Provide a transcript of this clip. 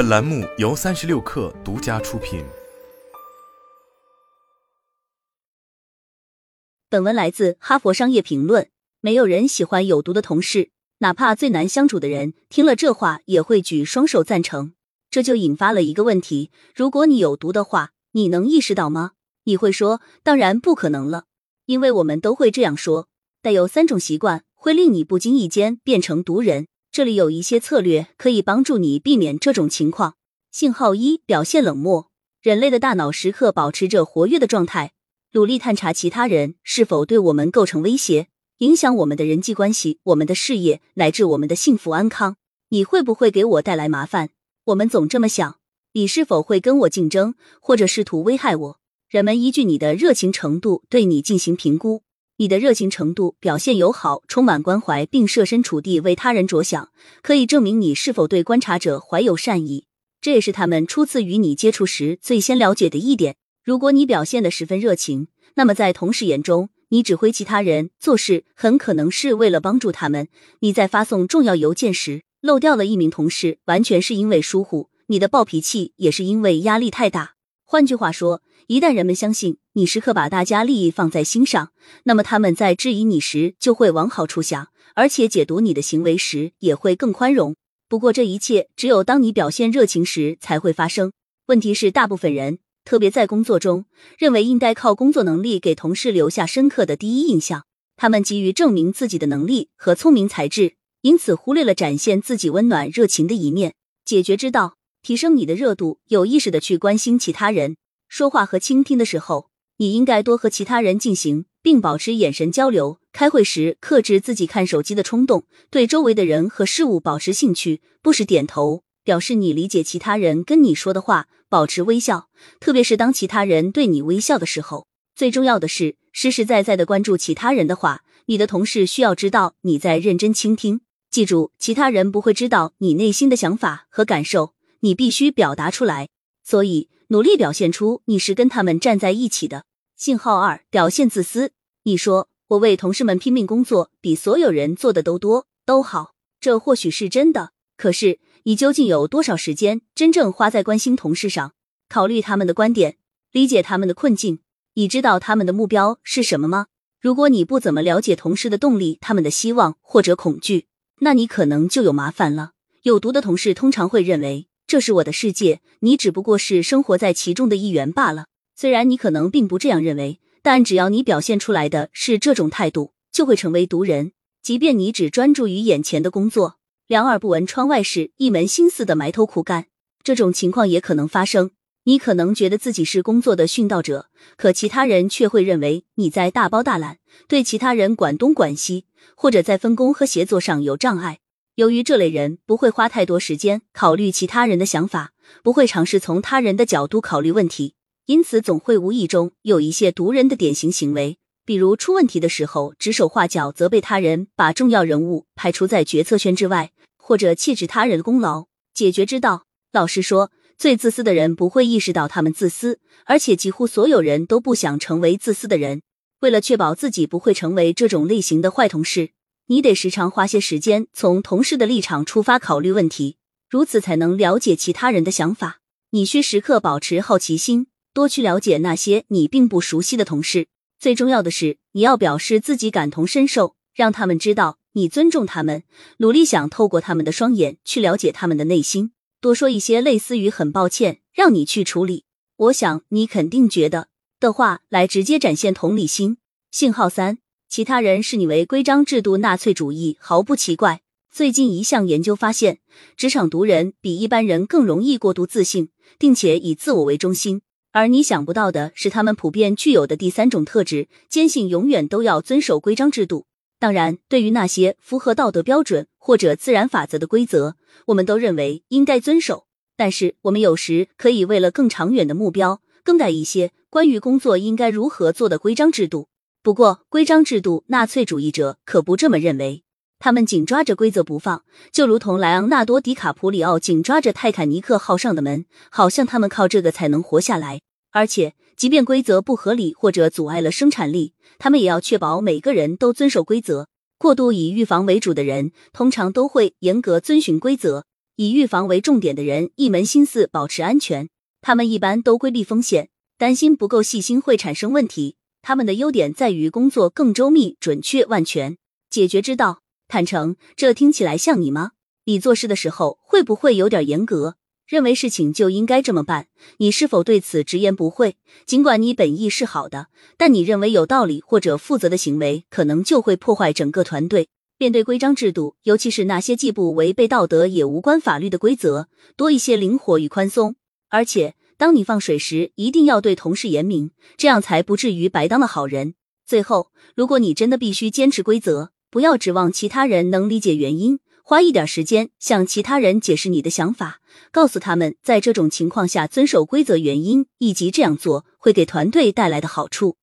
本栏目由三十六氪独家出品。本文来自《哈佛商业评论》。没有人喜欢有毒的同事，哪怕最难相处的人，听了这话也会举双手赞成。这就引发了一个问题：如果你有毒的话，你能意识到吗？你会说，当然不可能了，因为我们都会这样说。但有三种习惯会令你不经意间变成毒人。这里有一些策略可以帮助你避免这种情况。信号一：表现冷漠。人类的大脑时刻保持着活跃的状态，努力探查其他人是否对我们构成威胁。影响我们的人际关系、我们的事业乃至我们的幸福安康，你会不会给我带来麻烦？我们总这么想。你是否会跟我竞争，或者试图危害我？人们依据你的热情程度对你进行评估。你的热情程度、表现友好、充满关怀，并设身处地为他人着想，可以证明你是否对观察者怀有善意。这也是他们初次与你接触时最先了解的一点。如果你表现的十分热情，那么在同事眼中。你指挥其他人做事，很可能是为了帮助他们。你在发送重要邮件时漏掉了一名同事，完全是因为疏忽。你的暴脾气也是因为压力太大。换句话说，一旦人们相信你时刻把大家利益放在心上，那么他们在质疑你时就会往好处想，而且解读你的行为时也会更宽容。不过，这一切只有当你表现热情时才会发生。问题是，大部分人。特别在工作中，认为应该靠工作能力给同事留下深刻的第一印象。他们急于证明自己的能力和聪明才智，因此忽略了展现自己温暖热情的一面。解决之道：提升你的热度，有意识的去关心其他人。说话和倾听的时候，你应该多和其他人进行，并保持眼神交流。开会时，克制自己看手机的冲动，对周围的人和事物保持兴趣，不时点头。表示你理解其他人跟你说的话，保持微笑，特别是当其他人对你微笑的时候。最重要的是，实实在在的关注其他人的话，你的同事需要知道你在认真倾听。记住，其他人不会知道你内心的想法和感受，你必须表达出来。所以，努力表现出你是跟他们站在一起的。信号二：表现自私。你说我为同事们拼命工作，比所有人做的都多都好，这或许是真的。可是。你究竟有多少时间真正花在关心同事上，考虑他们的观点，理解他们的困境？你知道他们的目标是什么吗？如果你不怎么了解同事的动力、他们的希望或者恐惧，那你可能就有麻烦了。有毒的同事通常会认为这是我的世界，你只不过是生活在其中的一员罢了。虽然你可能并不这样认为，但只要你表现出来的是这种态度，就会成为毒人。即便你只专注于眼前的工作。两耳不闻窗外事，一门心思的埋头苦干，这种情况也可能发生。你可能觉得自己是工作的殉道者，可其他人却会认为你在大包大揽，对其他人管东管西，或者在分工和协作上有障碍。由于这类人不会花太多时间考虑其他人的想法，不会尝试从他人的角度考虑问题，因此总会无意中有一些毒人的典型行为，比如出问题的时候指手画脚，责备他人，把重要人物排除在决策圈之外。或者弃置他人的功劳，解决之道。老实说，最自私的人不会意识到他们自私，而且几乎所有人都不想成为自私的人。为了确保自己不会成为这种类型的坏同事，你得时常花些时间从同事的立场出发考虑问题，如此才能了解其他人的想法。你需时刻保持好奇心，多去了解那些你并不熟悉的同事。最重要的是，你要表示自己感同身受，让他们知道。你尊重他们，努力想透过他们的双眼去了解他们的内心，多说一些类似于“很抱歉，让你去处理”，我想你肯定觉得的话来直接展现同理心。信号三，其他人视你为规章制度纳粹主义毫不奇怪。最近一项研究发现，职场毒人比一般人更容易过度自信，并且以自我为中心。而你想不到的是，他们普遍具有的第三种特质：坚信永远都要遵守规章制度。当然，对于那些符合道德标准或者自然法则的规则，我们都认为应该遵守。但是，我们有时可以为了更长远的目标，更改一些关于工作应该如何做的规章制度。不过，规章制度纳粹主义者可不这么认为，他们紧抓着规则不放，就如同莱昂纳多·迪卡普里奥紧抓着泰坦尼克号上的门，好像他们靠这个才能活下来。而且，即便规则不合理或者阻碍了生产力，他们也要确保每个人都遵守规则。过度以预防为主的人，通常都会严格遵循规则。以预防为重点的人，一门心思保持安全。他们一般都规避风险，担心不够细心会产生问题。他们的优点在于工作更周密、准确、万全。解决之道，坦诚。这听起来像你吗？你做事的时候会不会有点严格？认为事情就应该这么办？你是否对此直言不讳？尽管你本意是好的，但你认为有道理或者负责的行为，可能就会破坏整个团队。面对规章制度，尤其是那些既不违背道德也无关法律的规则，多一些灵活与宽松。而且，当你放水时，一定要对同事严明，这样才不至于白当了好人。最后，如果你真的必须坚持规则，不要指望其他人能理解原因，花一点时间向其他人解释你的想法，告诉他们在这种情况下遵守规则原因，以及这样做会给团队带来的好处。